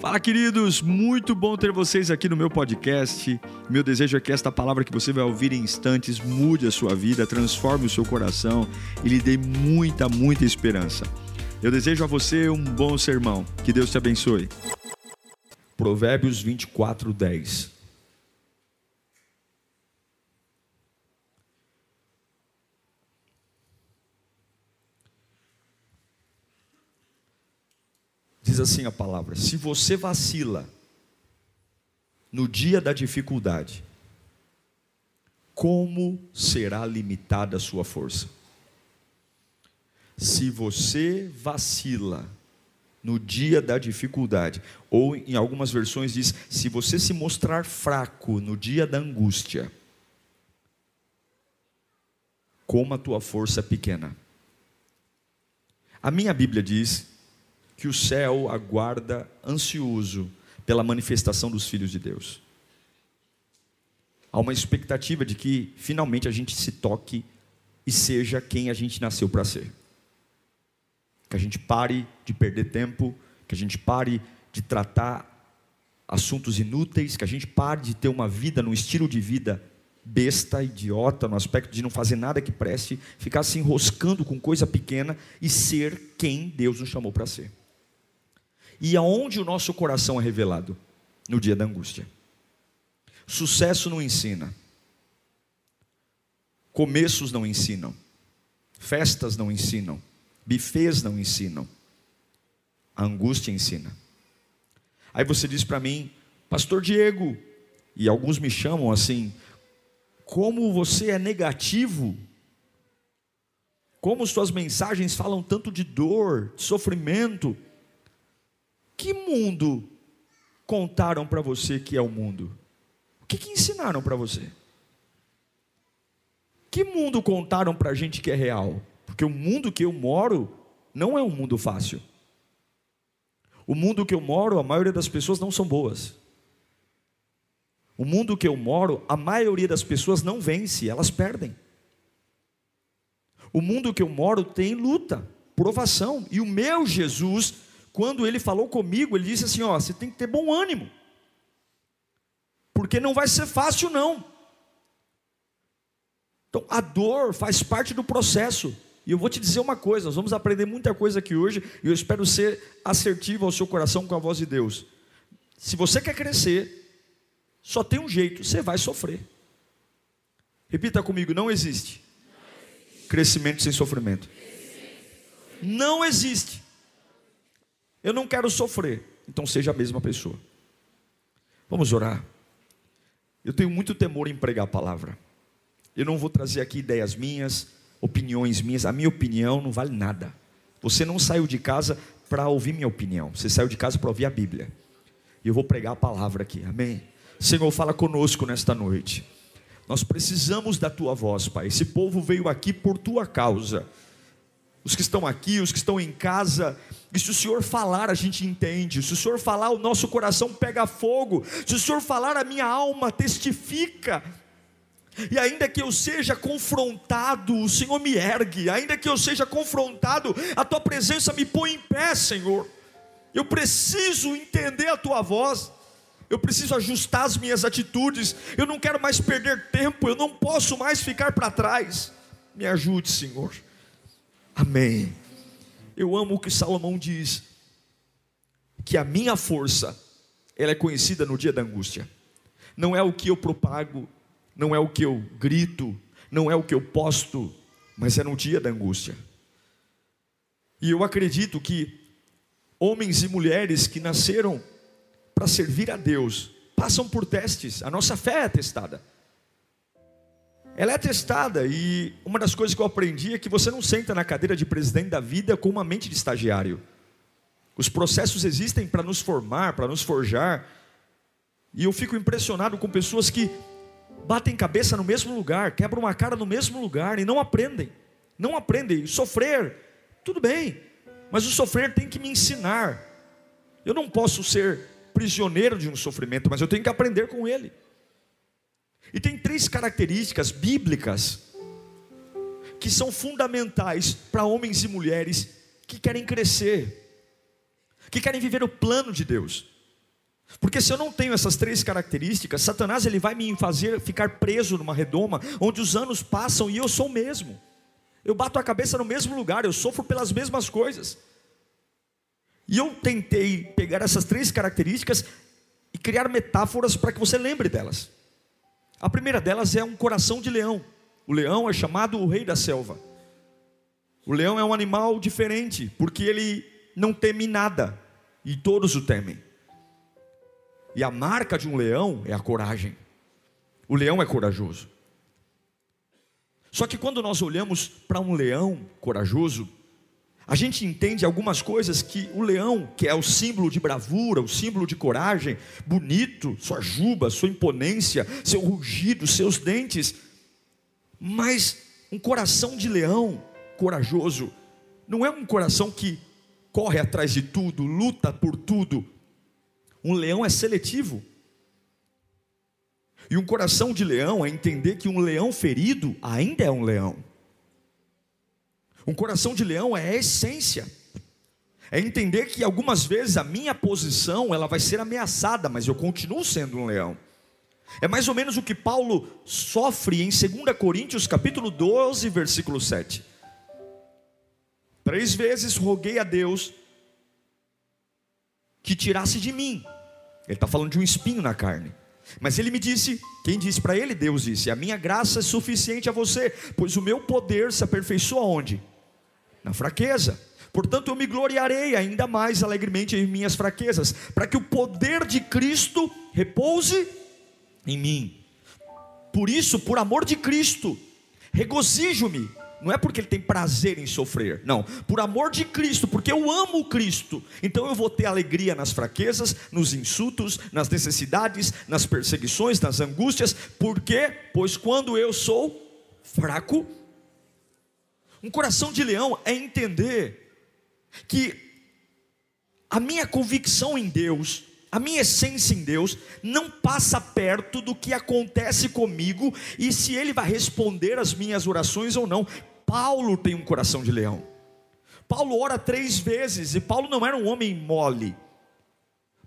Fala, queridos! Muito bom ter vocês aqui no meu podcast. Meu desejo é que esta palavra que você vai ouvir em instantes mude a sua vida, transforme o seu coração e lhe dê muita, muita esperança. Eu desejo a você um bom sermão. Que Deus te abençoe. Provérbios 24, 10. Diz assim a palavra: se você vacila no dia da dificuldade, como será limitada a sua força? Se você vacila no dia da dificuldade, ou em algumas versões diz: se você se mostrar fraco no dia da angústia, como a tua força é pequena. A minha Bíblia diz que o céu aguarda ansioso pela manifestação dos filhos de Deus. Há uma expectativa de que finalmente a gente se toque e seja quem a gente nasceu para ser. Que a gente pare de perder tempo, que a gente pare de tratar assuntos inúteis, que a gente pare de ter uma vida num estilo de vida besta, idiota, no aspecto de não fazer nada que preste, ficar se enroscando com coisa pequena e ser quem Deus nos chamou para ser. E aonde o nosso coração é revelado? No dia da angústia. Sucesso não ensina. Começos não ensinam. Festas não ensinam. Bifes não ensinam. A angústia ensina. Aí você diz para mim, Pastor Diego, e alguns me chamam assim, como você é negativo, como suas mensagens falam tanto de dor, de sofrimento. Que mundo contaram para você que é o mundo? O que, que ensinaram para você? Que mundo contaram para a gente que é real? Porque o mundo que eu moro não é um mundo fácil. O mundo que eu moro, a maioria das pessoas não são boas. O mundo que eu moro, a maioria das pessoas não vence, elas perdem. O mundo que eu moro tem luta, provação, e o meu Jesus quando ele falou comigo, ele disse assim: Ó, você tem que ter bom ânimo, porque não vai ser fácil, não. Então, a dor faz parte do processo. E eu vou te dizer uma coisa: nós vamos aprender muita coisa aqui hoje, e eu espero ser assertivo ao seu coração com a voz de Deus. Se você quer crescer, só tem um jeito: você vai sofrer. Repita comigo: não existe, crescimento sem sofrimento. Não existe. Eu não quero sofrer. Então seja a mesma pessoa. Vamos orar. Eu tenho muito temor em pregar a palavra. Eu não vou trazer aqui ideias minhas, opiniões minhas. A minha opinião não vale nada. Você não saiu de casa para ouvir minha opinião. Você saiu de casa para ouvir a Bíblia. E eu vou pregar a palavra aqui. Amém. Senhor, fala conosco nesta noite. Nós precisamos da tua voz, Pai. Esse povo veio aqui por tua causa os que estão aqui, os que estão em casa, e se o Senhor falar, a gente entende. Se o Senhor falar, o nosso coração pega fogo. Se o Senhor falar, a minha alma testifica. E ainda que eu seja confrontado, o Senhor me ergue. Ainda que eu seja confrontado, a tua presença me põe em pé, Senhor. Eu preciso entender a tua voz. Eu preciso ajustar as minhas atitudes. Eu não quero mais perder tempo. Eu não posso mais ficar para trás. Me ajude, Senhor. Amém. Eu amo o que Salomão diz, que a minha força, ela é conhecida no dia da angústia. Não é o que eu propago, não é o que eu grito, não é o que eu posto, mas é no dia da angústia. E eu acredito que homens e mulheres que nasceram para servir a Deus passam por testes, a nossa fé é testada ela é testada e uma das coisas que eu aprendi é que você não senta na cadeira de presidente da vida com uma mente de estagiário. Os processos existem para nos formar, para nos forjar. E eu fico impressionado com pessoas que batem cabeça no mesmo lugar, quebram uma cara no mesmo lugar e não aprendem. Não aprendem. Sofrer, tudo bem, mas o sofrer tem que me ensinar. Eu não posso ser prisioneiro de um sofrimento, mas eu tenho que aprender com ele. E tem três características bíblicas que são fundamentais para homens e mulheres que querem crescer, que querem viver o plano de Deus. Porque se eu não tenho essas três características, Satanás ele vai me fazer ficar preso numa redoma onde os anos passam e eu sou o mesmo. Eu bato a cabeça no mesmo lugar, eu sofro pelas mesmas coisas. E eu tentei pegar essas três características e criar metáforas para que você lembre delas. A primeira delas é um coração de leão. O leão é chamado o rei da selva. O leão é um animal diferente, porque ele não teme nada, e todos o temem. E a marca de um leão é a coragem. O leão é corajoso. Só que quando nós olhamos para um leão corajoso, a gente entende algumas coisas que o leão, que é o símbolo de bravura, o símbolo de coragem, bonito, sua juba, sua imponência, seu rugido, seus dentes, mas um coração de leão corajoso não é um coração que corre atrás de tudo, luta por tudo. Um leão é seletivo. E um coração de leão é entender que um leão ferido ainda é um leão. Um coração de leão é a essência. É entender que algumas vezes a minha posição ela vai ser ameaçada, mas eu continuo sendo um leão. É mais ou menos o que Paulo sofre em 2 Coríntios capítulo 12, versículo 7. Três vezes roguei a Deus que tirasse de mim. Ele está falando de um espinho na carne. Mas ele me disse, quem disse para ele? Deus disse: A minha graça é suficiente a você, pois o meu poder se aperfeiçoa onde? Na fraqueza. Portanto, eu me gloriarei ainda mais alegremente em minhas fraquezas, para que o poder de Cristo repouse em mim. Por isso, por amor de Cristo, regozijo-me. Não é porque ele tem prazer em sofrer, não. Por amor de Cristo, porque eu amo Cristo. Então eu vou ter alegria nas fraquezas, nos insultos, nas necessidades, nas perseguições, nas angústias. Por quê? Pois quando eu sou fraco, um coração de leão é entender que a minha convicção em Deus, a minha essência em Deus, não passa perto do que acontece comigo e se Ele vai responder as minhas orações ou não. Paulo tem um coração de leão. Paulo ora três vezes e Paulo não era um homem mole.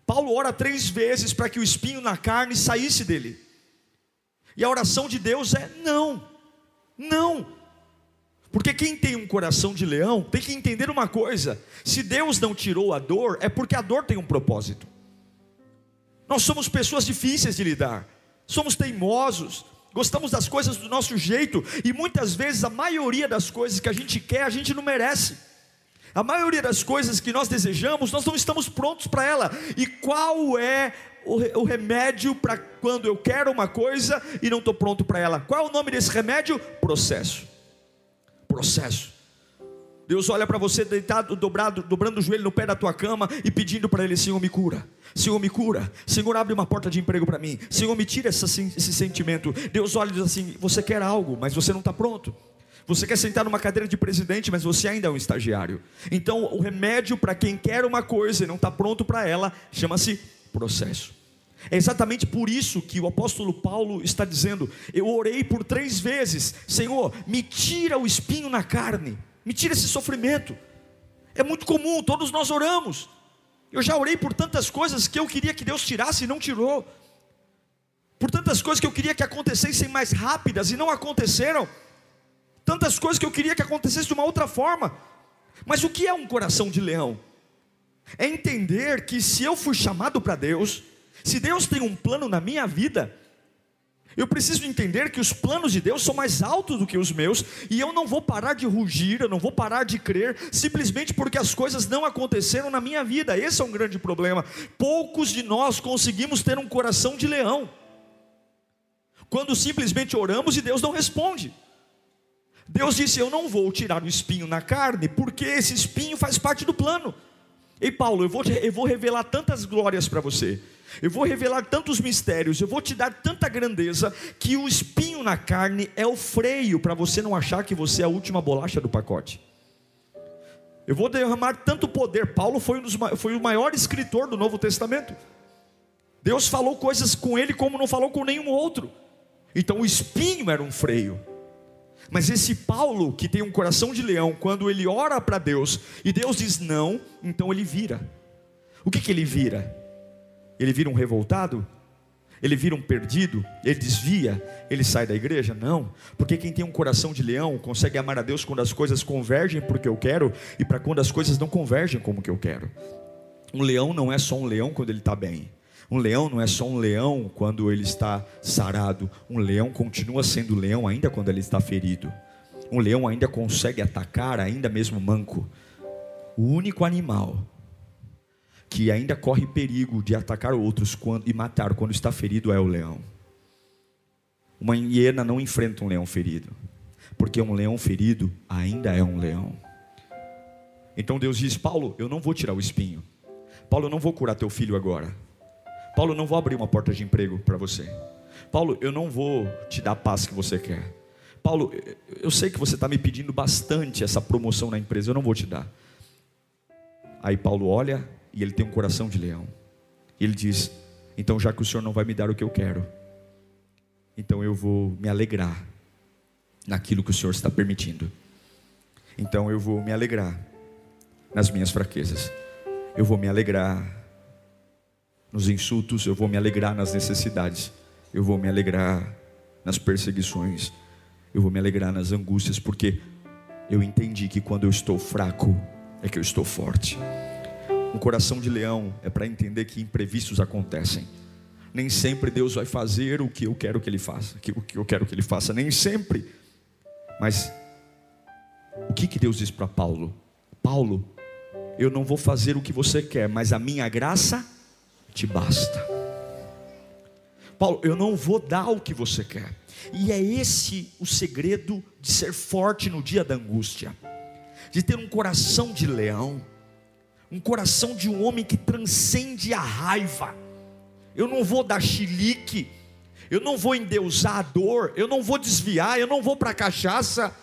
Paulo ora três vezes para que o espinho na carne saísse dele. E a oração de Deus é: não, não. Porque quem tem um coração de leão tem que entender uma coisa: se Deus não tirou a dor, é porque a dor tem um propósito. Nós somos pessoas difíceis de lidar, somos teimosos, gostamos das coisas do nosso jeito, e muitas vezes a maioria das coisas que a gente quer, a gente não merece. A maioria das coisas que nós desejamos, nós não estamos prontos para ela. E qual é o remédio para quando eu quero uma coisa e não estou pronto para ela? Qual é o nome desse remédio? Processo processo. Deus olha para você deitado, dobrado, dobrando o joelho no pé da tua cama e pedindo para Ele: Senhor, me cura. Senhor, me cura. Senhor, abre uma porta de emprego para mim. Senhor, me tira esse sentimento. Deus olha e diz assim: Você quer algo, mas você não está pronto. Você quer sentar numa cadeira de presidente, mas você ainda é um estagiário. Então, o remédio para quem quer uma coisa e não está pronto para ela chama-se processo. É exatamente por isso que o apóstolo Paulo está dizendo: Eu orei por três vezes, Senhor, me tira o espinho na carne, me tira esse sofrimento. É muito comum, todos nós oramos. Eu já orei por tantas coisas que eu queria que Deus tirasse e não tirou, por tantas coisas que eu queria que acontecessem mais rápidas e não aconteceram, tantas coisas que eu queria que acontecesse de uma outra forma. Mas o que é um coração de leão? É entender que se eu fui chamado para Deus, se Deus tem um plano na minha vida, eu preciso entender que os planos de Deus são mais altos do que os meus, e eu não vou parar de rugir, eu não vou parar de crer, simplesmente porque as coisas não aconteceram na minha vida. Esse é um grande problema. Poucos de nós conseguimos ter um coração de leão, quando simplesmente oramos e Deus não responde. Deus disse: Eu não vou tirar o espinho na carne, porque esse espinho faz parte do plano. Ei, Paulo, eu vou, eu vou revelar tantas glórias para você eu vou revelar tantos mistérios, eu vou te dar tanta grandeza, que o espinho na carne é o freio para você não achar que você é a última bolacha do pacote. Eu vou derramar tanto poder. Paulo foi, um dos, foi o maior escritor do Novo Testamento. Deus falou coisas com ele como não falou com nenhum outro. Então o espinho era um freio. Mas esse Paulo, que tem um coração de leão, quando ele ora para Deus e Deus diz não, então ele vira. O que, que ele vira? ele vira um revoltado? Ele vira um perdido? Ele desvia? Ele sai da igreja? Não, porque quem tem um coração de leão consegue amar a Deus quando as coisas convergem porque eu quero e para quando as coisas não convergem como que eu quero. Um leão não é só um leão quando ele está bem. Um leão não é só um leão quando ele está sarado. Um leão continua sendo leão ainda quando ele está ferido. Um leão ainda consegue atacar, ainda mesmo manco. O único animal que ainda corre perigo de atacar outros quando, e matar quando está ferido é o leão. Uma hiena não enfrenta um leão ferido, porque um leão ferido ainda é um leão. Então Deus diz: Paulo, eu não vou tirar o espinho. Paulo, eu não vou curar teu filho agora. Paulo, não vou abrir uma porta de emprego para você. Paulo, eu não vou te dar a paz que você quer. Paulo, eu sei que você está me pedindo bastante essa promoção na empresa, eu não vou te dar. Aí Paulo olha e ele tem um coração de leão. E ele diz: Então, já que o Senhor não vai me dar o que eu quero, então eu vou me alegrar naquilo que o Senhor está permitindo. Então eu vou me alegrar nas minhas fraquezas. Eu vou me alegrar nos insultos, eu vou me alegrar nas necessidades, eu vou me alegrar nas perseguições, eu vou me alegrar nas angústias, porque eu entendi que quando eu estou fraco é que eu estou forte. Um coração de leão é para entender que imprevistos acontecem. Nem sempre Deus vai fazer o que eu quero que Ele faça, o que eu quero que Ele faça, nem sempre. Mas o que, que Deus diz para Paulo? Paulo, eu não vou fazer o que você quer, mas a minha graça te basta. Paulo, eu não vou dar o que você quer. E é esse o segredo de ser forte no dia da angústia, de ter um coração de leão, um coração de um homem que transcende a raiva. Eu não vou dar chilique, eu não vou endeusar a dor, eu não vou desviar, eu não vou para a cachaça,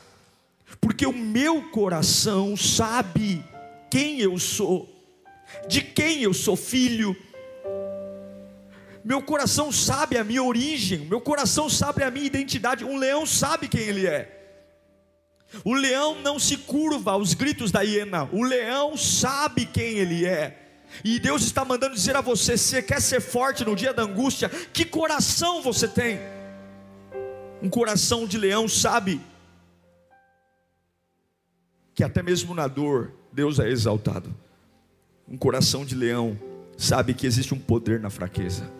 porque o meu coração sabe quem eu sou, de quem eu sou filho, meu coração sabe a minha origem, meu coração sabe a minha identidade. Um leão sabe quem ele é. O leão não se curva aos gritos da hiena, o leão sabe quem ele é. E Deus está mandando dizer a você: se quer ser forte no dia da angústia, que coração você tem? Um coração de leão sabe que até mesmo na dor Deus é exaltado. Um coração de leão sabe que existe um poder na fraqueza.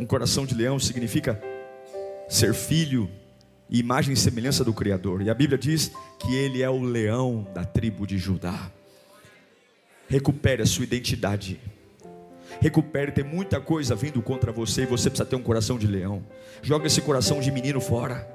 Um coração de leão significa ser filho e imagem e semelhança do Criador. E a Bíblia diz que ele é o leão da tribo de Judá. Recupere a sua identidade. Recupere, tem muita coisa vindo contra você e você precisa ter um coração de leão. Joga esse coração de menino fora.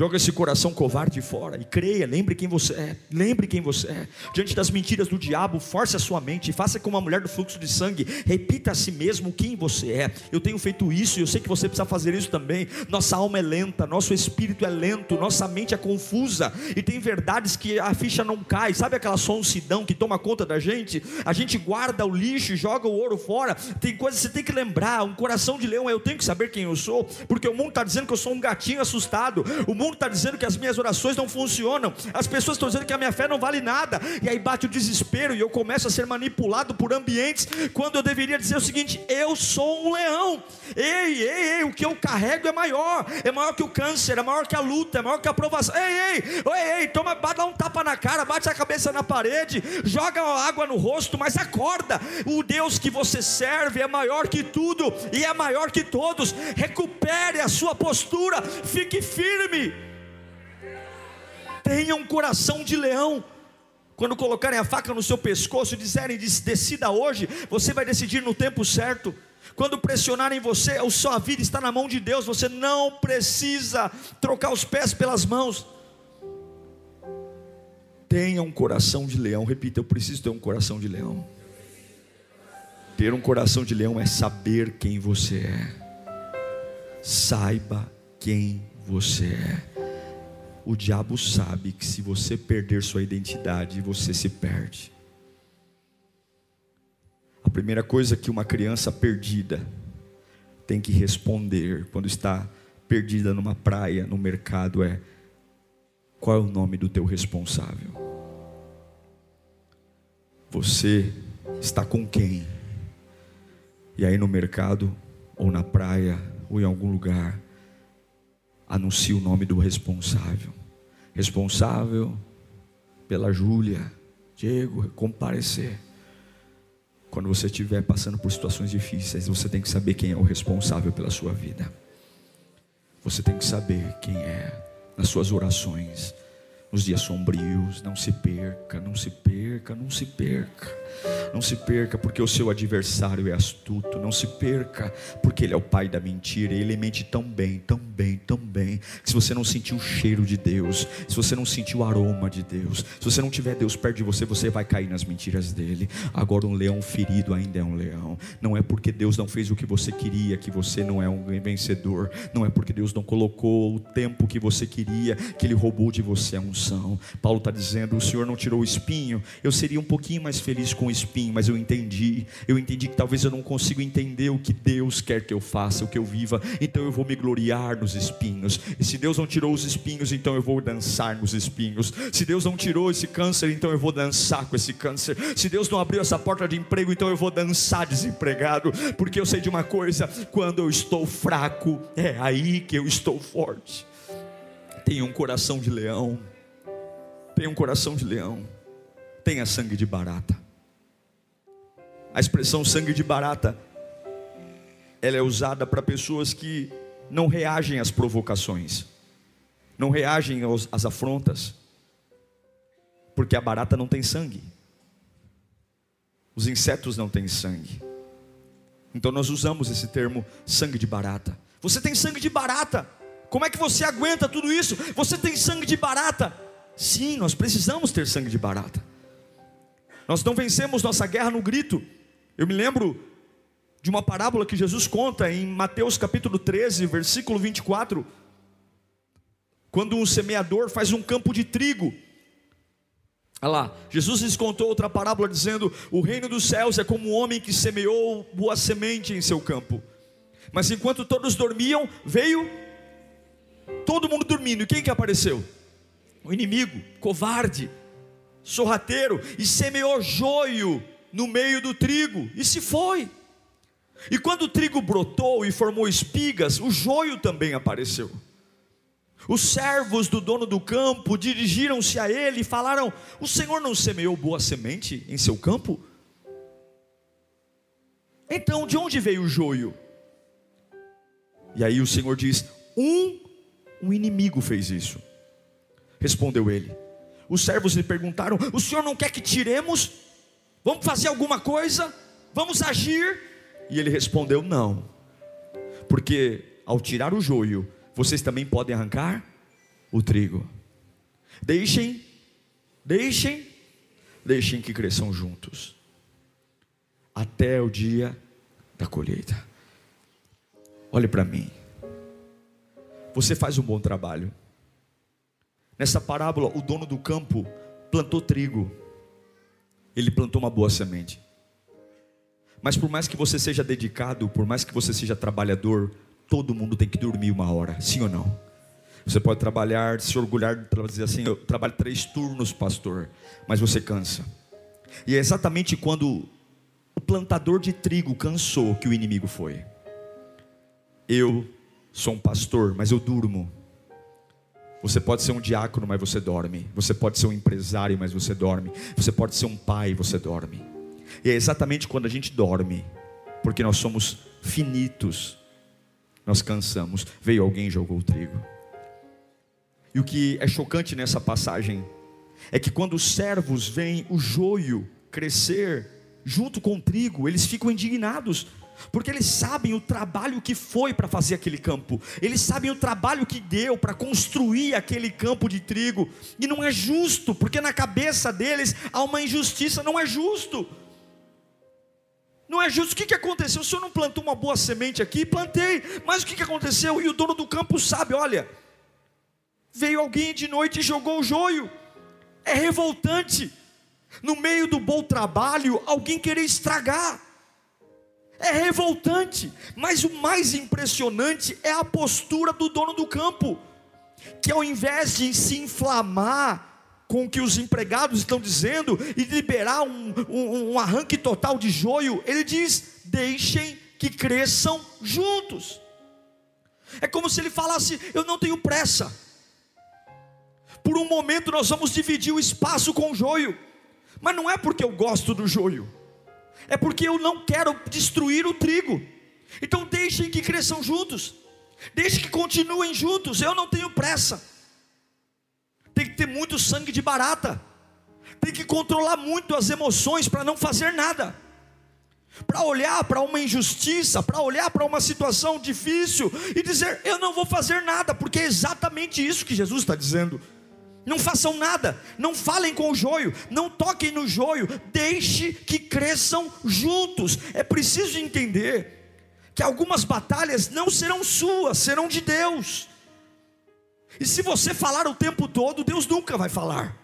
Joga esse coração covarde fora e creia, lembre quem você é, lembre quem você é. Diante das mentiras do diabo, force a sua mente, faça como uma mulher do fluxo de sangue, repita a si mesmo quem você é. Eu tenho feito isso e eu sei que você precisa fazer isso também. Nossa alma é lenta, nosso espírito é lento, nossa mente é confusa e tem verdades que a ficha não cai. Sabe aquela sonsidão que toma conta da gente? A gente guarda o lixo, joga o ouro fora. Tem coisas que você tem que lembrar. Um coração de leão, eu tenho que saber quem eu sou, porque o mundo está dizendo que eu sou um gatinho assustado. O mundo mundo está dizendo que as minhas orações não funcionam, as pessoas estão dizendo que a minha fé não vale nada, e aí bate o desespero e eu começo a ser manipulado por ambientes, quando eu deveria dizer o seguinte: eu sou um leão, ei, ei, ei, o que eu carrego é maior, é maior que o câncer, é maior que a luta, é maior que a provação, ei, ei, ei, ei, toma, dá um tapa na cara, bate a cabeça na parede, joga água no rosto, mas acorda, o Deus que você serve é maior que tudo e é maior que todos, recupere a sua postura, fique firme. Tenha um coração de leão. Quando colocarem a faca no seu pescoço e disserem decida hoje, você vai decidir no tempo certo. Quando pressionarem você, a sua vida está na mão de Deus, você não precisa trocar os pés pelas mãos. Tenha um coração de leão, repita, eu preciso ter um coração de leão. Ter um coração de leão é saber quem você é. Saiba quem você é o diabo sabe que se você perder sua identidade, você se perde. A primeira coisa que uma criança perdida tem que responder quando está perdida numa praia, no mercado, é: qual é o nome do teu responsável? Você está com quem? E aí no mercado, ou na praia, ou em algum lugar, anuncie o nome do responsável. Responsável pela Júlia, Diego, comparecer. Quando você estiver passando por situações difíceis, você tem que saber quem é o responsável pela sua vida. Você tem que saber quem é nas suas orações, nos dias sombrios. Não se perca, não se perca, não se perca. Não se perca, porque o seu adversário é astuto. Não se perca, porque ele é o pai da mentira. Ele mente tão bem, tão bem, tão bem. Que se você não sentir o cheiro de Deus, se você não sentir o aroma de Deus, se você não tiver Deus perto de você, você vai cair nas mentiras dele. Agora, um leão ferido ainda é um leão. Não é porque Deus não fez o que você queria que você não é um vencedor. Não é porque Deus não colocou o tempo que você queria que ele roubou de você a unção. Paulo está dizendo: o Senhor não tirou o espinho. Eu seria um pouquinho mais feliz com o espinho, mas eu entendi. Eu entendi que talvez eu não consiga entender o que Deus quer que eu faça, o que eu viva. Então eu vou me gloriar nos espinhos. E se Deus não tirou os espinhos, então eu vou dançar nos espinhos. Se Deus não tirou esse câncer, então eu vou dançar com esse câncer. Se Deus não abriu essa porta de emprego, então eu vou dançar desempregado. Porque eu sei de uma coisa: quando eu estou fraco, é aí que eu estou forte. Tenha um coração de leão. Tenha um coração de leão. Tenha sangue de barata. A expressão sangue de barata, ela é usada para pessoas que não reagem às provocações, não reagem às afrontas, porque a barata não tem sangue, os insetos não têm sangue. Então nós usamos esse termo sangue de barata. Você tem sangue de barata. Como é que você aguenta tudo isso? Você tem sangue de barata. Sim, nós precisamos ter sangue de barata. Nós não vencemos nossa guerra no grito. Eu me lembro de uma parábola que Jesus conta em Mateus capítulo 13, versículo 24, quando um semeador faz um campo de trigo. Olha lá, Jesus lhes contou outra parábola dizendo: O reino dos céus é como um homem que semeou boa semente em seu campo. Mas enquanto todos dormiam, veio todo mundo dormindo. E quem que apareceu? O inimigo, covarde, sorrateiro, e semeou joio no meio do trigo e se foi. E quando o trigo brotou e formou espigas, o joio também apareceu. Os servos do dono do campo dirigiram-se a ele e falaram: O Senhor não semeou boa semente em seu campo? Então, de onde veio o joio? E aí o Senhor diz: Um, um inimigo fez isso. Respondeu ele. Os servos lhe perguntaram: O senhor não quer que tiremos? Vamos fazer alguma coisa? Vamos agir? E ele respondeu: Não, porque ao tirar o joio, vocês também podem arrancar o trigo. Deixem, deixem, deixem que cresçam juntos, até o dia da colheita. Olhe para mim, você faz um bom trabalho. Nessa parábola, o dono do campo plantou trigo ele plantou uma boa semente. Mas por mais que você seja dedicado, por mais que você seja trabalhador, todo mundo tem que dormir uma hora, sim ou não? Você pode trabalhar, se orgulhar dizer assim, eu trabalho três turnos, pastor, mas você cansa. E é exatamente quando o plantador de trigo cansou que o inimigo foi. Eu sou um pastor, mas eu durmo. Você pode ser um diácono, mas você dorme. Você pode ser um empresário, mas você dorme. Você pode ser um pai, você dorme. E é exatamente quando a gente dorme, porque nós somos finitos, nós cansamos. Veio alguém e jogou o trigo. E o que é chocante nessa passagem é que quando os servos veem o joio crescer junto com o trigo, eles ficam indignados porque eles sabem o trabalho que foi para fazer aquele campo, eles sabem o trabalho que deu para construir aquele campo de trigo, e não é justo, porque na cabeça deles há uma injustiça, não é justo. Não é justo. O que, que aconteceu? O senhor não plantou uma boa semente aqui? Plantei. Mas o que, que aconteceu? E o dono do campo sabe: olha, veio alguém de noite e jogou o joio. É revoltante. No meio do bom trabalho, alguém querer estragar. É revoltante, mas o mais impressionante é a postura do dono do campo, que ao invés de se inflamar com o que os empregados estão dizendo e liberar um, um, um arranque total de joio, ele diz: deixem que cresçam juntos. É como se ele falasse: Eu não tenho pressa. Por um momento nós vamos dividir o espaço com o joio, mas não é porque eu gosto do joio, é porque eu não quero destruir o trigo. Então deixem que cresçam juntos, deixem que continuem juntos. Eu não tenho pressa. Tem que ter muito sangue de barata, tem que controlar muito as emoções para não fazer nada para olhar para uma injustiça, para olhar para uma situação difícil e dizer: Eu não vou fazer nada, porque é exatamente isso que Jesus está dizendo. Não façam nada, não falem com o joio, não toquem no joio, deixe que cresçam juntos. É preciso entender que algumas batalhas não serão suas, serão de Deus. E se você falar o tempo todo, Deus nunca vai falar.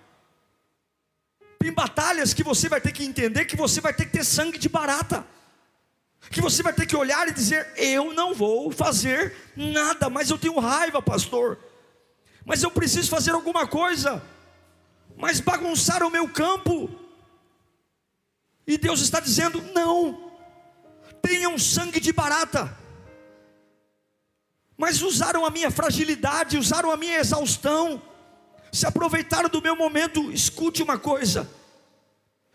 Tem batalhas que você vai ter que entender que você vai ter que ter sangue de barata. Que você vai ter que olhar e dizer: Eu não vou fazer nada, mas eu tenho raiva, pastor mas eu preciso fazer alguma coisa, mas bagunçar o meu campo. E Deus está dizendo: não, tenham sangue de barata, mas usaram a minha fragilidade, usaram a minha exaustão, se aproveitaram do meu momento. Escute uma coisa: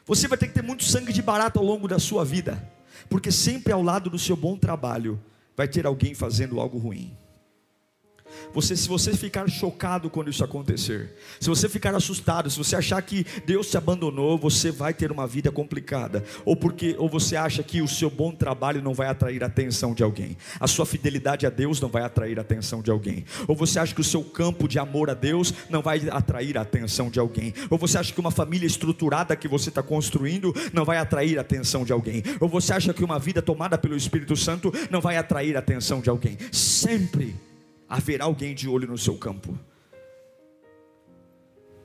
você vai ter que ter muito sangue de barata ao longo da sua vida, porque sempre ao lado do seu bom trabalho vai ter alguém fazendo algo ruim. Você, se você ficar chocado quando isso acontecer, se você ficar assustado, se você achar que Deus te abandonou, você vai ter uma vida complicada, ou porque ou você acha que o seu bom trabalho não vai atrair a atenção de alguém, a sua fidelidade a Deus não vai atrair a atenção de alguém, ou você acha que o seu campo de amor a Deus não vai atrair a atenção de alguém, ou você acha que uma família estruturada que você está construindo não vai atrair a atenção de alguém, ou você acha que uma vida tomada pelo Espírito Santo não vai atrair a atenção de alguém, sempre haverá alguém de olho no seu campo.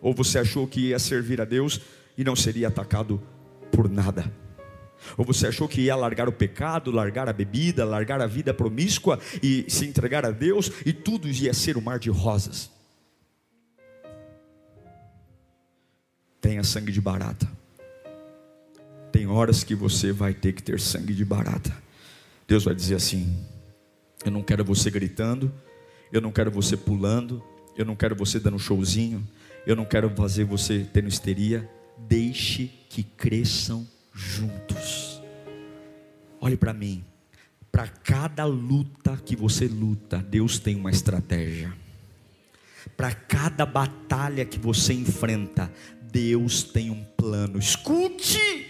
Ou você achou que ia servir a Deus e não seria atacado por nada? Ou você achou que ia largar o pecado, largar a bebida, largar a vida promíscua e se entregar a Deus e tudo ia ser um mar de rosas? Tenha sangue de barata. Tem horas que você vai ter que ter sangue de barata. Deus vai dizer assim: Eu não quero você gritando, eu não quero você pulando, eu não quero você dando showzinho, eu não quero fazer você tendo histeria. Deixe que cresçam juntos. Olhe para mim. Para cada luta que você luta, Deus tem uma estratégia. Para cada batalha que você enfrenta, Deus tem um plano. Escute!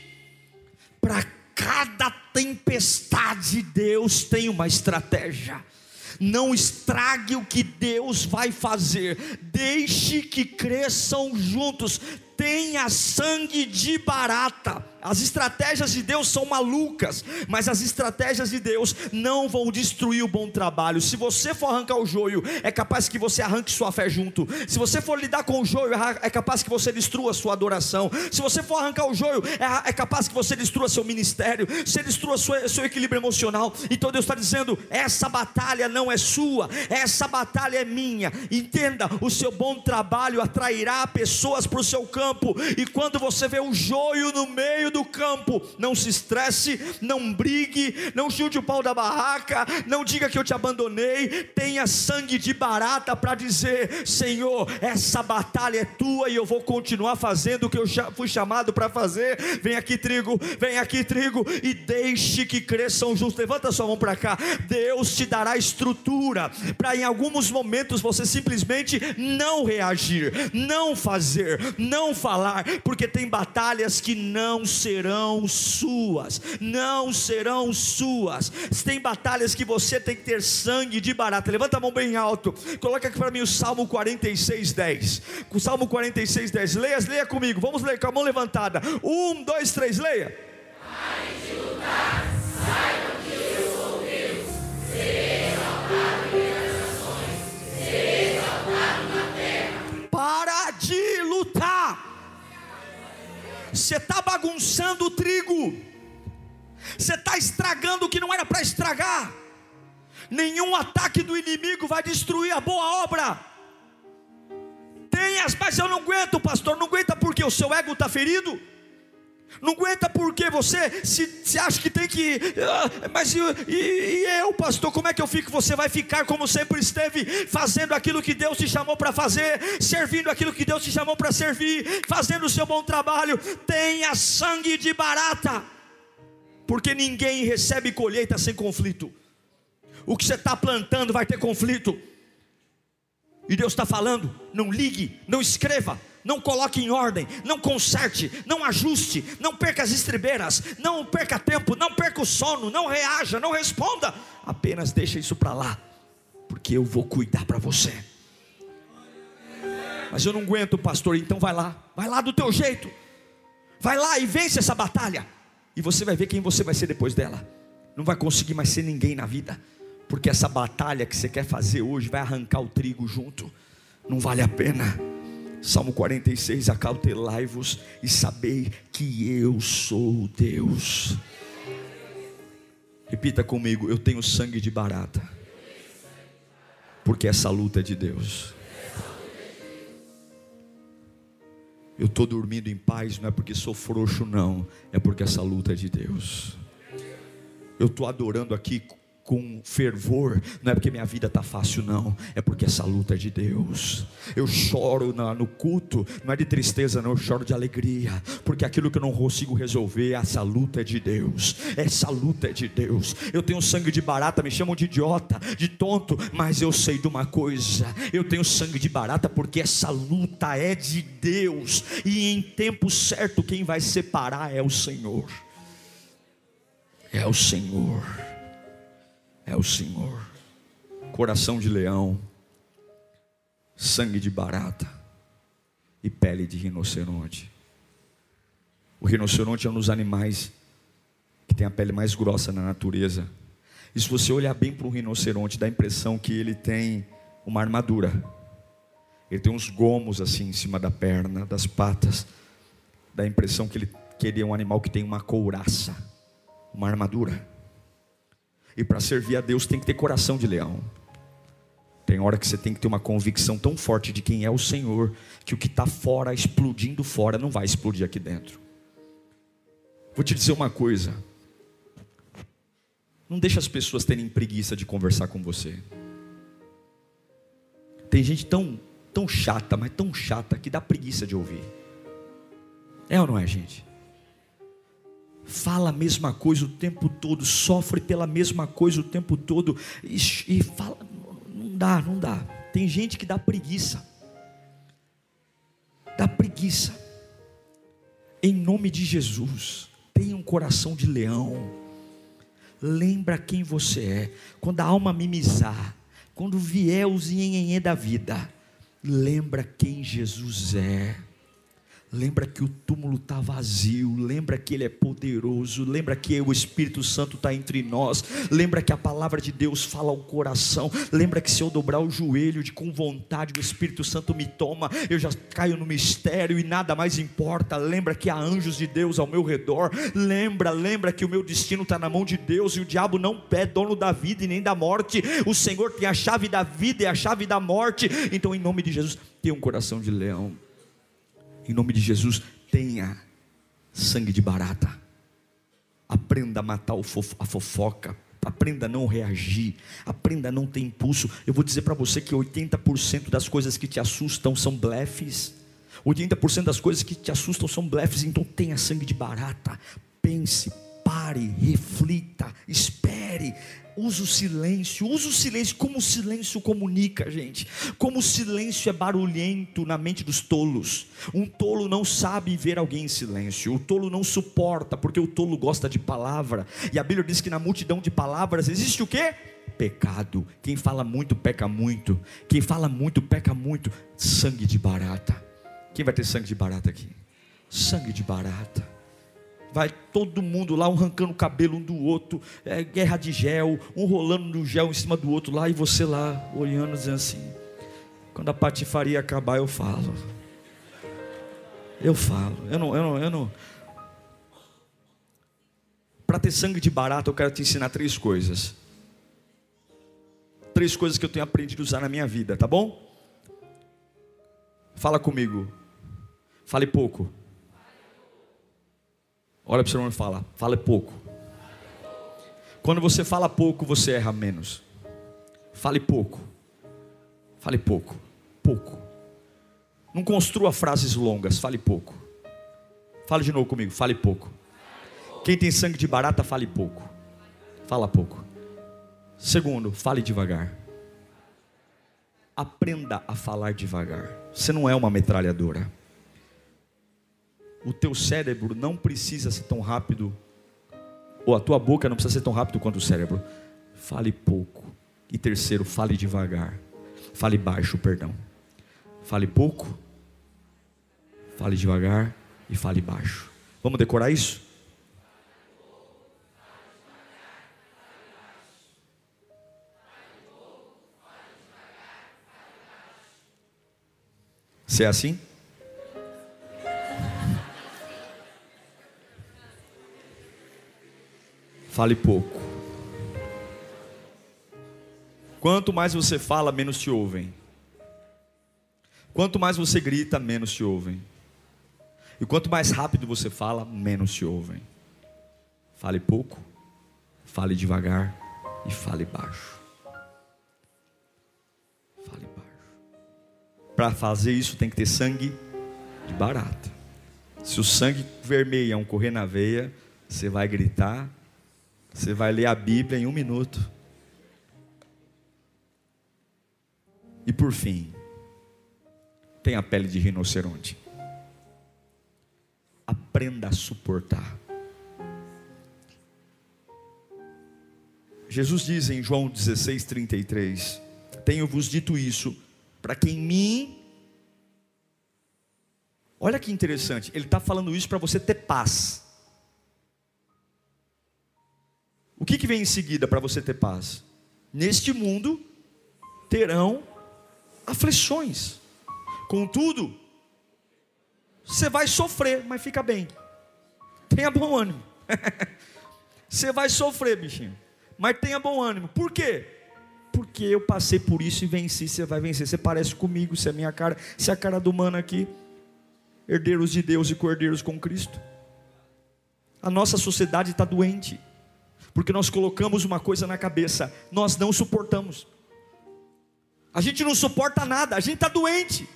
Para cada tempestade, Deus tem uma estratégia não estrague o que Deus vai fazer, deixe que cresçam juntos, tenha sangue de barata. As estratégias de Deus são malucas, mas as estratégias de Deus não vão destruir o bom trabalho. Se você for arrancar o joio, é capaz que você arranque sua fé junto. Se você for lidar com o joio, é capaz que você destrua sua adoração. Se você for arrancar o joio, é, é capaz que você destrua seu ministério, você destrua seu equilíbrio emocional. Então Deus está dizendo: essa batalha não é sua, essa batalha é minha. Entenda: o seu bom trabalho atrairá pessoas para o seu campo, e quando você vê o joio no meio do campo, não se estresse, não brigue, não chute o pau da barraca, não diga que eu te abandonei, tenha sangue de barata para dizer: Senhor, essa batalha é tua e eu vou continuar fazendo o que eu fui chamado para fazer. Vem aqui, trigo, vem aqui, trigo, e deixe que cresçam juntos. Levanta sua mão para cá. Deus te dará estrutura para em alguns momentos você simplesmente não reagir, não fazer, não falar, porque tem batalhas que não se serão suas, não serão suas. Tem batalhas que você tem que ter sangue de barata. Levanta a mão bem alto. Coloca aqui para mim o Salmo 46, 10. O Salmo 46, 10. Leia, leia comigo. Vamos ler com a mão levantada. Um, dois, três, leia. Para de lutar. Você está bagunçando o trigo, você está estragando o que não era para estragar. Nenhum ataque do inimigo vai destruir a boa obra. Tem as, mas eu não aguento, pastor. Não aguenta porque o seu ego está ferido. Não aguenta porque você se, se acha que tem que. Uh, mas e, e, e, eu, pastor, como é que eu fico? Você vai ficar como sempre esteve, fazendo aquilo que Deus te chamou para fazer, servindo aquilo que Deus te chamou para servir, fazendo o seu bom trabalho. Tenha sangue de barata, porque ninguém recebe colheita sem conflito. O que você está plantando vai ter conflito. E Deus está falando: não ligue, não escreva, não coloque em ordem, não conserte, não ajuste, não perca as estribeiras, não perca tempo, não perca o sono, não reaja, não responda, apenas deixa isso para lá, porque eu vou cuidar para você. Mas eu não aguento, pastor, então vai lá, vai lá do teu jeito, vai lá e vence essa batalha, e você vai ver quem você vai ser depois dela. Não vai conseguir mais ser ninguém na vida, porque essa batalha que você quer fazer hoje vai arrancar o trigo junto, não vale a pena. Salmo 46: Acautelai-vos e sabei que eu sou Deus. Repita comigo: Eu tenho sangue de barata, porque essa luta é de Deus. Eu estou dormindo em paz, não é porque sou frouxo, não, é porque essa luta é de Deus. Eu estou adorando aqui com fervor, não é porque minha vida está fácil, não, é porque essa luta é de Deus. Eu choro no culto, não é de tristeza, não, eu choro de alegria, porque aquilo que eu não consigo resolver, essa luta é de Deus, essa luta é de Deus. Eu tenho sangue de barata, me chamam de idiota, de tonto, mas eu sei de uma coisa: eu tenho sangue de barata porque essa luta é de Deus, e em tempo certo, quem vai separar é o Senhor. É o Senhor o Senhor. Coração de leão, sangue de barata e pele de rinoceronte. O rinoceronte é um dos animais que tem a pele mais grossa na natureza. E se você olhar bem para o rinoceronte, dá a impressão que ele tem uma armadura. Ele tem uns gomos assim em cima da perna, das patas. Dá a impressão que ele, que ele é um animal que tem uma couraça, uma armadura. E para servir a Deus tem que ter coração de leão. Tem hora que você tem que ter uma convicção tão forte de quem é o Senhor, que o que está fora, explodindo fora, não vai explodir aqui dentro. Vou te dizer uma coisa. Não deixa as pessoas terem preguiça de conversar com você. Tem gente tão, tão chata, mas tão chata que dá preguiça de ouvir. É ou não é, gente? Fala a mesma coisa o tempo todo, sofre pela mesma coisa o tempo todo, e, e fala, não dá, não dá. Tem gente que dá preguiça, dá preguiça. Em nome de Jesus, tenha um coração de leão. Lembra quem você é. Quando a alma mimizar, quando vier os nhenhenhê da vida, lembra quem Jesus é. Lembra que o túmulo está vazio, lembra que Ele é poderoso, lembra que o Espírito Santo está entre nós, lembra que a palavra de Deus fala ao coração, lembra que se eu dobrar o joelho de com vontade, o Espírito Santo me toma, eu já caio no mistério e nada mais importa. Lembra que há anjos de Deus ao meu redor, lembra, lembra que o meu destino está na mão de Deus e o diabo não é dono da vida e nem da morte, o Senhor tem a chave da vida e a chave da morte. Então, em nome de Jesus, tenha um coração de leão em nome de Jesus, tenha sangue de barata. Aprenda a matar a fofoca. Aprenda a não reagir. Aprenda a não ter impulso. Eu vou dizer para você que 80% das coisas que te assustam são blefes. 80% das coisas que te assustam são blefes. Então tenha sangue de barata. Pense, pare, reflita, espere usa o silêncio, usa o silêncio, como o silêncio comunica, gente, como o silêncio é barulhento na mente dos tolos. Um tolo não sabe ver alguém em silêncio, o tolo não suporta, porque o tolo gosta de palavra, e a Bíblia diz que na multidão de palavras existe o que? Pecado. Quem fala muito peca muito, quem fala muito peca muito. Sangue de barata. Quem vai ter sangue de barata aqui? Sangue de barata vai todo mundo lá, um arrancando o cabelo um do outro, é, guerra de gel, um rolando no gel em cima do outro lá, e você lá olhando, dizendo assim: quando a patifaria acabar, eu falo. Eu falo, eu não, eu não, eu não. Para ter sangue de barato, eu quero te ensinar três coisas. Três coisas que eu tenho aprendido a usar na minha vida, tá bom? Fala comigo. Fale pouco. Olha para o seu irmão e fala: fala pouco. Quando você fala pouco, você erra menos. Fale pouco. Fale pouco. Pouco. Não construa frases longas, fale pouco. Fale de novo comigo, fale pouco. Quem tem sangue de barata, fale pouco. Fala pouco. Segundo, fale devagar. Aprenda a falar devagar. Você não é uma metralhadora. O teu cérebro não precisa ser tão rápido, ou a tua boca não precisa ser tão rápido quanto o cérebro. Fale pouco. E terceiro, fale devagar. Fale baixo, perdão. Fale pouco, fale devagar e fale baixo. Vamos decorar isso? Você é assim? Fale pouco. Quanto mais você fala, menos te ouvem. Quanto mais você grita, menos te ouvem. E quanto mais rápido você fala, menos te ouvem. Fale pouco, fale devagar e fale baixo. Fale baixo. Para fazer isso tem que ter sangue de barata. Se o sangue vermelhão correr na veia, você vai gritar, você vai ler a Bíblia em um minuto. E por fim, tem a pele de rinoceronte. Aprenda a suportar. Jesus diz em João 16, 33: Tenho-vos dito isso, para que em mim. Olha que interessante, ele está falando isso para você ter paz. O que, que vem em seguida para você ter paz? Neste mundo terão aflições. Contudo, você vai sofrer, mas fica bem. Tenha bom ânimo. você vai sofrer, bichinho. Mas tenha bom ânimo. Por quê? Porque eu passei por isso e venci. Você vai vencer. Você parece comigo, você é minha cara. Você é a cara do mano aqui. Herdeiros de Deus e cordeiros com Cristo. A nossa sociedade está doente. Porque nós colocamos uma coisa na cabeça. Nós não suportamos. A gente não suporta nada, a gente está doente.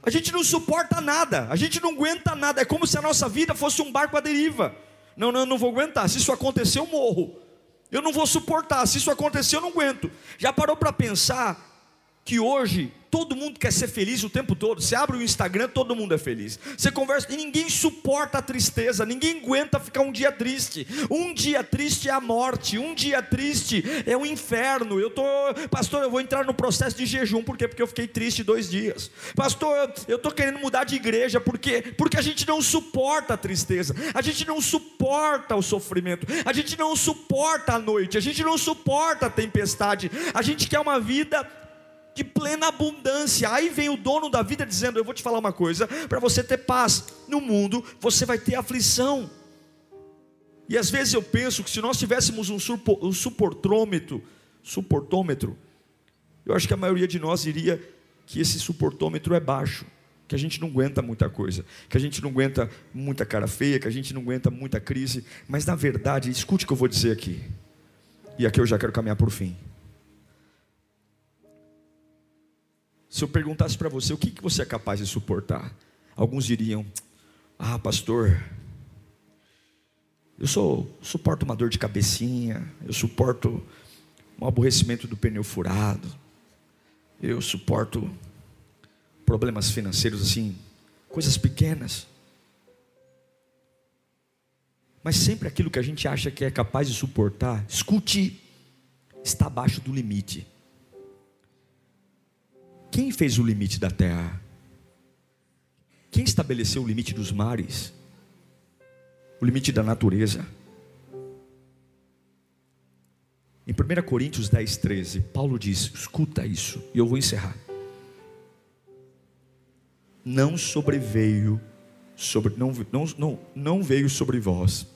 A gente não suporta nada, a gente não aguenta nada. É como se a nossa vida fosse um barco à deriva. Não, não, não vou aguentar. Se isso acontecer, eu morro. Eu não vou suportar. Se isso acontecer, eu não aguento. Já parou para pensar que hoje Todo mundo quer ser feliz o tempo todo. Você abre o Instagram, todo mundo é feliz. Você conversa e ninguém suporta a tristeza, ninguém aguenta ficar um dia triste. Um dia triste é a morte, um dia triste é o inferno. Eu tô, pastor, eu vou entrar no processo de jejum, por quê? Porque eu fiquei triste dois dias. Pastor, eu tô querendo mudar de igreja, por quê? Porque a gente não suporta a tristeza, a gente não suporta o sofrimento, a gente não suporta a noite, a gente não suporta a tempestade. A gente quer uma vida de plena abundância. Aí vem o dono da vida dizendo: Eu vou te falar uma coisa, para você ter paz no mundo, você vai ter aflição. E às vezes eu penso que se nós tivéssemos um, um suportômetro, suportômetro, eu acho que a maioria de nós diria que esse suportômetro é baixo, que a gente não aguenta muita coisa, que a gente não aguenta muita cara feia, que a gente não aguenta muita crise, mas na verdade, escute o que eu vou dizer aqui, e aqui eu já quero caminhar por fim. Se eu perguntasse para você o que, que você é capaz de suportar, alguns diriam: Ah, pastor, eu sou, suporto uma dor de cabecinha, eu suporto um aborrecimento do pneu furado, eu suporto problemas financeiros assim, coisas pequenas. Mas sempre aquilo que a gente acha que é capaz de suportar, escute, está abaixo do limite. Quem fez o limite da terra? Quem estabeleceu o limite dos mares? O limite da natureza? Em 1 Coríntios 10, 13, Paulo diz: escuta isso, e eu vou encerrar. Não sobreveio sobre, não, não, não, veio sobre vós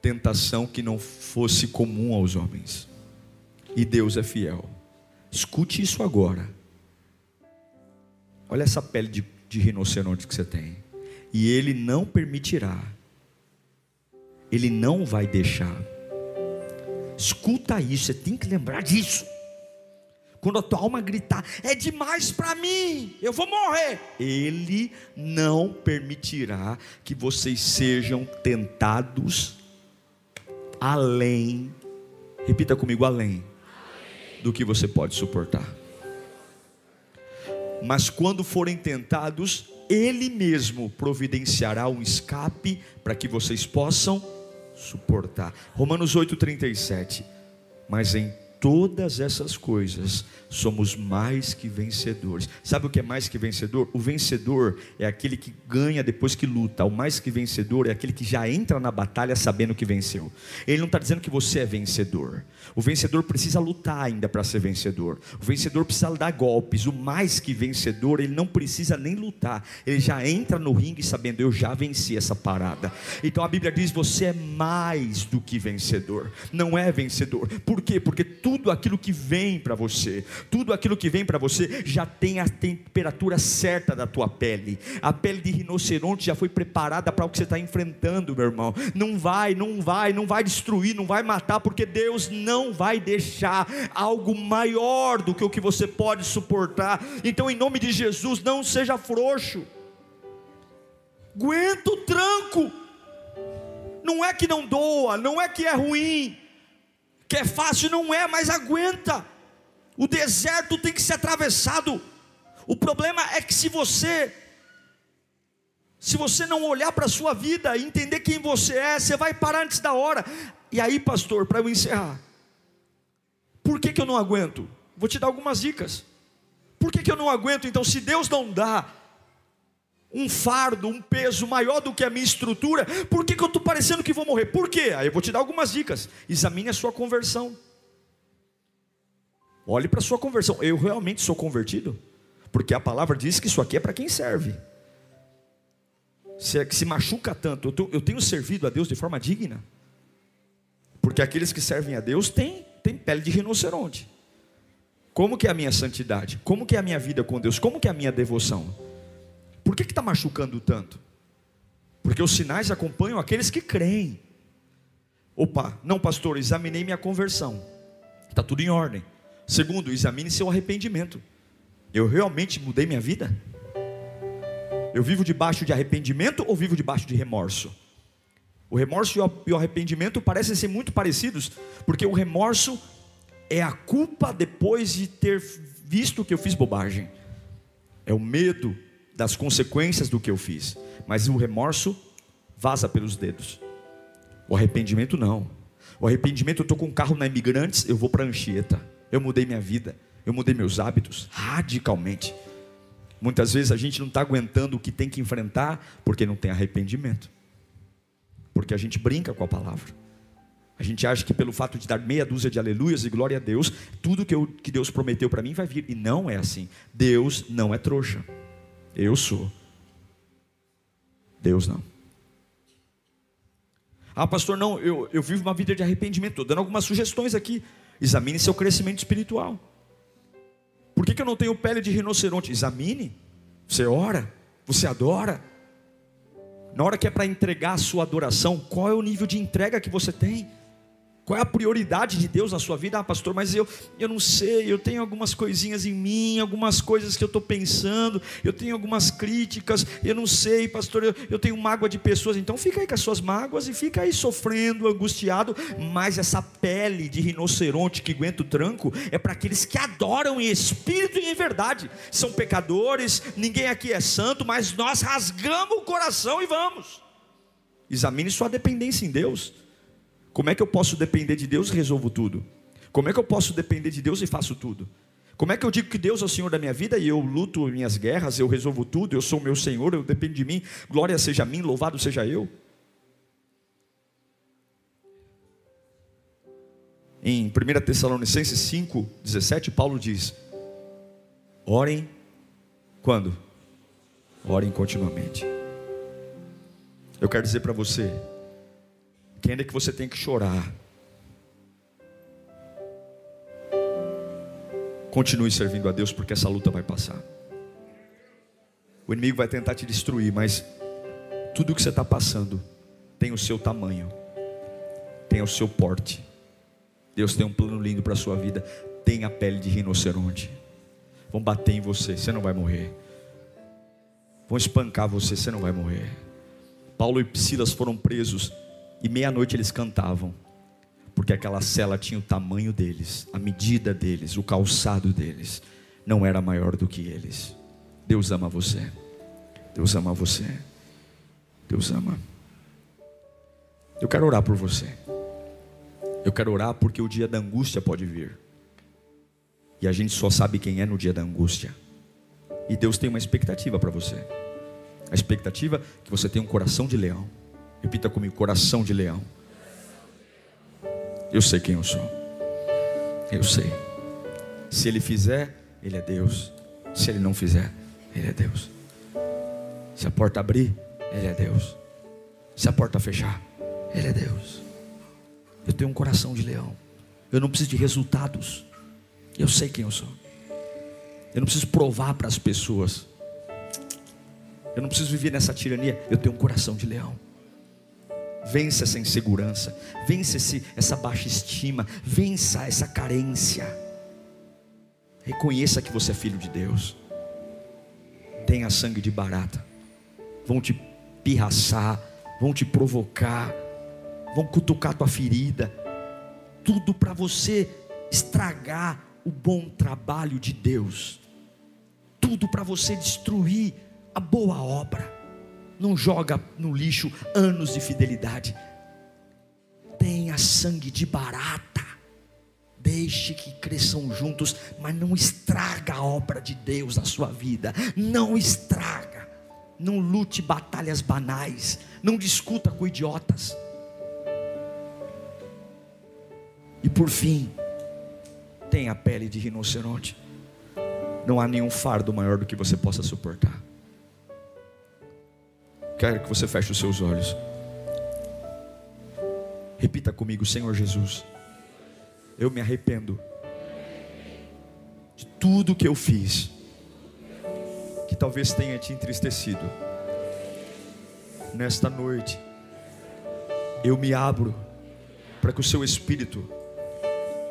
tentação que não fosse comum aos homens, e Deus é fiel Escute isso agora. Olha essa pele de, de rinoceronte que você tem. E Ele não permitirá, Ele não vai deixar. Escuta isso, você tem que lembrar disso. Quando a tua alma gritar, é demais para mim, eu vou morrer. Ele não permitirá que vocês sejam tentados além, repita comigo, além do que você pode suportar. Mas quando forem tentados, Ele mesmo providenciará um escape para que vocês possam suportar. Romanos 8,37. Mas em todas essas coisas somos mais que vencedores. Sabe o que é mais que vencedor? O vencedor é aquele que ganha depois que luta. O mais que vencedor é aquele que já entra na batalha sabendo que venceu. Ele não está dizendo que você é vencedor. O vencedor precisa lutar ainda para ser vencedor. O vencedor precisa dar golpes. O mais que vencedor, ele não precisa nem lutar. Ele já entra no ringue sabendo, eu já venci essa parada. Então a Bíblia diz: você é mais do que vencedor. Não é vencedor. Por quê? Porque tudo aquilo que vem para você, tudo aquilo que vem para você já tem a temperatura certa da tua pele. A pele de rinoceronte já foi preparada para o que você está enfrentando, meu irmão. Não vai, não vai, não vai destruir, não vai matar, porque Deus não vai deixar algo maior do que o que você pode suportar. Então, em nome de Jesus, não seja frouxo. Aguenta o tranco. Não é que não doa, não é que é ruim, que é fácil, não é, mas aguenta. O deserto tem que ser atravessado. O problema é que se você se você não olhar para a sua vida e entender quem você é, você vai parar antes da hora. E aí, pastor, para eu encerrar, por que, que eu não aguento? Vou te dar algumas dicas. Por que, que eu não aguento? Então, se Deus não dá um fardo, um peso maior do que a minha estrutura, por que, que eu estou parecendo que vou morrer? Por quê? Aí eu vou te dar algumas dicas. Examine a sua conversão. Olhe para a sua conversão. Eu realmente sou convertido? Porque a palavra diz que isso aqui é para quem serve. Se, é se machuca tanto, eu, tenho servido a Deus de forma digna. Porque aqueles que servem a Deus têm, têm pele de rinoceronte. Como que é a minha santidade? Como que é a minha vida com Deus? Como que é a minha devoção? Por que está machucando tanto? Porque os sinais acompanham aqueles que creem. Opa, não, pastor, examinei minha conversão. Está tudo em ordem. Segundo, examine seu arrependimento. Eu realmente mudei minha vida? Eu vivo debaixo de arrependimento ou vivo debaixo de remorso? O remorso e o arrependimento parecem ser muito parecidos, porque o remorso é a culpa depois de ter visto que eu fiz bobagem. É o medo das consequências do que eu fiz. Mas o remorso vaza pelos dedos. O arrependimento não. O arrependimento, eu estou com um carro na Imigrantes, eu vou para Anchieta. Eu mudei minha vida, eu mudei meus hábitos radicalmente. Muitas vezes a gente não está aguentando o que tem que enfrentar porque não tem arrependimento, porque a gente brinca com a palavra. A gente acha que pelo fato de dar meia dúzia de aleluias e glória a Deus, tudo que, eu, que Deus prometeu para mim vai vir. E não é assim. Deus não é trouxa. Eu sou. Deus não. Ah, pastor, não, eu, eu vivo uma vida de arrependimento. Estou dando algumas sugestões aqui. Examine seu crescimento espiritual. Por que, que eu não tenho pele de rinoceronte? Examine. Você ora, você adora. Na hora que é para entregar a sua adoração, qual é o nível de entrega que você tem? Qual é a prioridade de Deus na sua vida? Ah, pastor, mas eu, eu não sei, eu tenho algumas coisinhas em mim, algumas coisas que eu estou pensando, eu tenho algumas críticas, eu não sei, pastor, eu, eu tenho mágoa de pessoas. Então fica aí com as suas mágoas e fica aí sofrendo, angustiado. Mas essa pele de rinoceronte que aguenta o tranco é para aqueles que adoram em espírito e em verdade. São pecadores, ninguém aqui é santo, mas nós rasgamos o coração e vamos. Examine sua dependência em Deus. Como é que eu posso depender de Deus e resolvo tudo? Como é que eu posso depender de Deus e faço tudo? Como é que eu digo que Deus é o Senhor da minha vida e eu luto minhas guerras, eu resolvo tudo, eu sou o meu Senhor, eu dependo de mim, glória seja a mim, louvado seja eu? Em 1 Tessalonicenses 5, 17, Paulo diz: Orem quando? Orem continuamente. Eu quero dizer para você, ainda que você tenha que chorar, continue servindo a Deus, porque essa luta vai passar. O inimigo vai tentar te destruir, mas Tudo que você está passando tem o seu tamanho, tem o seu porte. Deus tem um plano lindo para a sua vida. Tem a pele de rinoceronte. Vão bater em você, você não vai morrer. Vão espancar você, você não vai morrer. Paulo e Silas foram presos e meia-noite eles cantavam, porque aquela cela tinha o tamanho deles, a medida deles, o calçado deles, não era maior do que eles. Deus ama você. Deus ama você. Deus ama. Eu quero orar por você. Eu quero orar porque o dia da angústia pode vir. E a gente só sabe quem é no dia da angústia. E Deus tem uma expectativa para você. A expectativa é que você tenha um coração de leão. Repita comigo: coração de leão. Eu sei quem eu sou. Eu sei. Se Ele fizer, Ele é Deus. Se Ele não fizer, Ele é Deus. Se a porta abrir, Ele é Deus. Se a porta fechar, Ele é Deus. Eu tenho um coração de leão. Eu não preciso de resultados. Eu sei quem eu sou. Eu não preciso provar para as pessoas. Eu não preciso viver nessa tirania. Eu tenho um coração de leão. Vença essa insegurança, vença esse, essa baixa estima, vença essa carência. Reconheça que você é filho de Deus. Tenha sangue de barata. Vão te pirraçar, vão te provocar, vão cutucar tua ferida. Tudo para você estragar o bom trabalho de Deus. Tudo para você destruir a boa obra. Não joga no lixo anos de fidelidade. Tenha sangue de barata. Deixe que cresçam juntos, mas não estraga a obra de Deus na sua vida. Não estraga. Não lute batalhas banais. Não discuta com idiotas. E por fim, tem a pele de rinoceronte. Não há nenhum fardo maior do que você possa suportar. Quero que você feche os seus olhos. Repita comigo, Senhor Jesus. Eu me arrependo de tudo que eu fiz que talvez tenha te entristecido. Nesta noite, eu me abro para que o seu espírito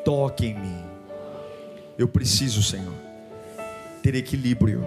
toque em mim. Eu preciso, Senhor, ter equilíbrio.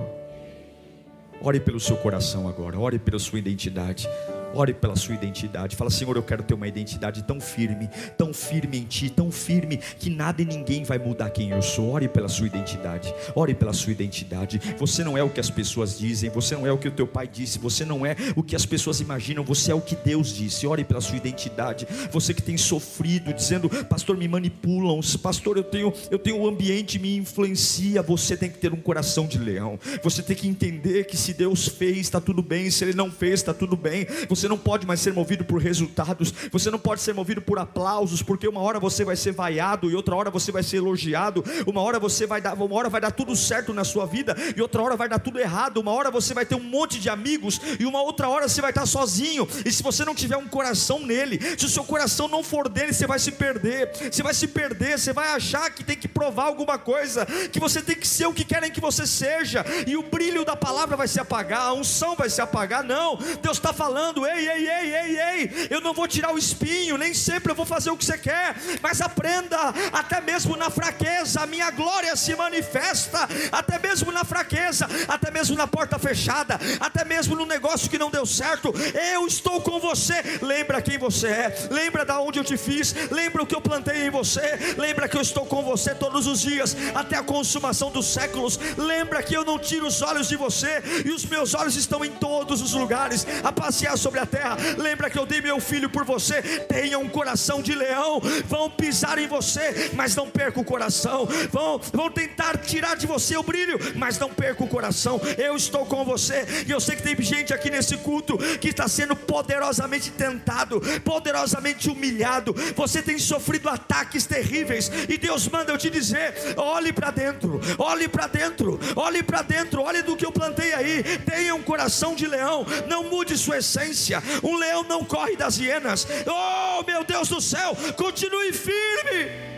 Ore pelo seu coração agora, ore pela sua identidade. Ore pela sua identidade. Fala, Senhor, eu quero ter uma identidade tão firme, tão firme em Ti, tão firme que nada e ninguém vai mudar quem eu sou. Ore pela sua identidade. Ore pela sua identidade. Você não é o que as pessoas dizem. Você não é o que o teu pai disse. Você não é o que as pessoas imaginam. Você é o que Deus disse. Ore pela sua identidade. Você que tem sofrido, dizendo, Pastor, me manipulam. Pastor, eu tenho, eu tenho o ambiente me influencia. Você tem que ter um coração de leão. Você tem que entender que se Deus fez, está tudo bem. Se Ele não fez, está tudo bem. Você você não pode mais ser movido por resultados. Você não pode ser movido por aplausos, porque uma hora você vai ser vaiado e outra hora você vai ser elogiado. Uma hora você vai dar, uma hora vai dar tudo certo na sua vida e outra hora vai dar tudo errado. Uma hora você vai ter um monte de amigos e uma outra hora você vai estar sozinho. E se você não tiver um coração nele, se o seu coração não for dele, você vai se perder. Você vai se perder, você vai achar que tem que provar alguma coisa, que você tem que ser o que querem que você seja, e o brilho da palavra vai se apagar, a unção vai se apagar. Não, Deus está falando, ei, ei, ei, ei, ei, eu não vou tirar o espinho, nem sempre eu vou fazer o que você quer, mas aprenda, até mesmo na fraqueza, a minha glória se manifesta, até mesmo na fraqueza, até mesmo na porta fechada, até mesmo no negócio que não deu certo, eu estou com você. Lembra quem você é, lembra da onde eu te fiz, lembra o que eu plantei em você, lembra que eu estou com você todos os dias, até a consumação dos séculos. Lembra que eu não tiro os olhos de você, e os meus olhos estão em todos os lugares, a passear sobre sobre a terra. Lembra que eu dei meu filho por você. Tenha um coração de leão. Vão pisar em você, mas não perca o coração. Vão, vão tentar tirar de você o brilho, mas não perca o coração. Eu estou com você. E eu sei que tem gente aqui nesse culto que está sendo poderosamente tentado, poderosamente humilhado. Você tem sofrido ataques terríveis. E Deus manda eu te dizer: olhe para dentro, olhe para dentro, olhe para dentro, olhe do que eu plantei aí. Tenha um coração de leão. Não mude sua essência um leão não corre das hienas. Oh, meu Deus do céu, continue firme.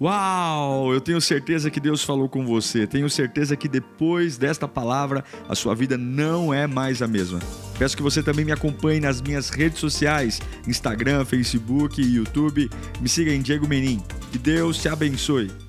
Uau! Eu tenho certeza que Deus falou com você. Tenho certeza que depois desta palavra a sua vida não é mais a mesma. Peço que você também me acompanhe nas minhas redes sociais: Instagram, Facebook YouTube. Me siga em Diego Menin. Que Deus te abençoe.